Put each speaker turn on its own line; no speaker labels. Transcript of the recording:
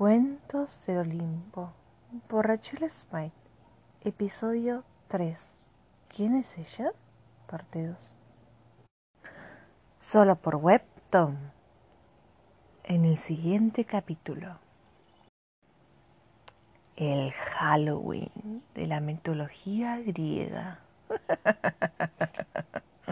Cuentos del Olimpo por Rachel Smite, episodio 3. ¿Quién es ella? Parte 2. Solo por Webtom. En el siguiente capítulo. El Halloween de la mitología griega.